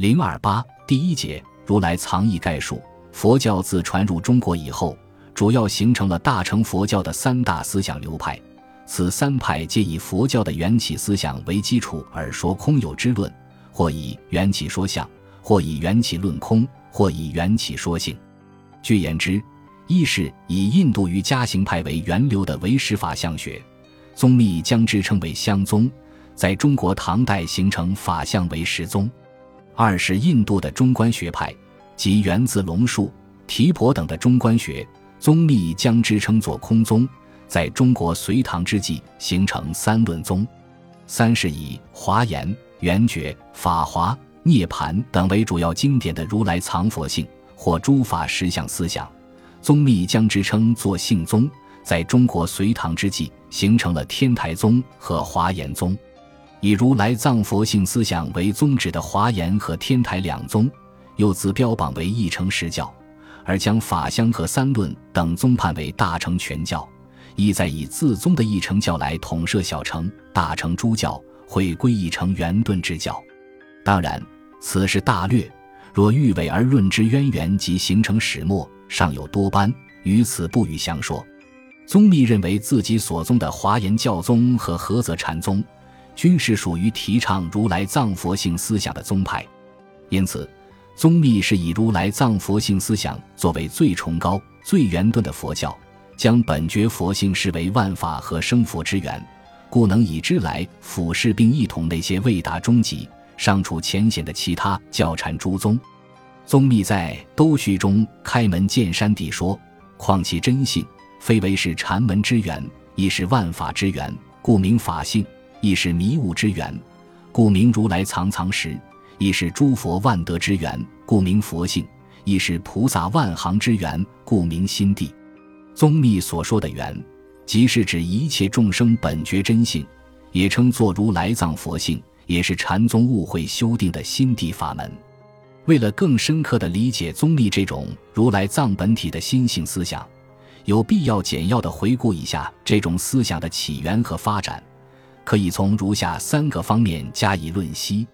零二八第一节如来藏义概述。佛教自传入中国以后，主要形成了大乘佛教的三大思想流派。此三派皆以佛教的缘起思想为基础而说空有之论，或以缘起说相，或以缘起论空，或以缘起说性。据言之，一是以印度瑜伽行派为源流的唯识法相学，宗密将之称为相宗，在中国唐代形成法相为实宗；二是印度的中观学派。即源自龙树、提婆等的中观学宗密将之称作空宗，在中国隋唐之际形成三论宗。三是以华严、圆觉、法华、涅盘等为主要经典的如来藏佛性或诸法实相思想，宗密将之称作性宗，在中国隋唐之际形成了天台宗和华严宗。以如来藏佛性思想为宗旨的华严和天台两宗。又自标榜为一乘实教，而将法相和三论等宗判为大乘全教，意在以自宗的一乘教来统摄小乘、大乘诸教，会归一成圆顿之教。当然，此是大略。若欲伪而论之渊源及形成始末，尚有多般，于此不予详说。宗密认为自己所宗的华严教宗和菏泽禅宗，均是属于提倡如来藏佛性思想的宗派，因此。宗密是以如来藏佛性思想作为最崇高、最圆顿的佛教，将本觉佛性视为万法和生佛之源，故能以之来俯视并一统那些未达终极、尚处浅显的其他教禅诸宗。宗密在《兜序》中开门见山地说：“况其真性，非为是禅门之源，亦是万法之源，故名法性；亦是迷悟之源，故名如来藏藏识。”亦是诸佛万德之源，故名佛性；亦是菩萨万行之源，故名心地。宗密所说的“源”，即是指一切众生本觉真性，也称作如来藏佛性，也是禅宗误会修订的心地法门。为了更深刻地理解宗密这种如来藏本体的心性思想，有必要简要地回顾一下这种思想的起源和发展，可以从如下三个方面加以论析。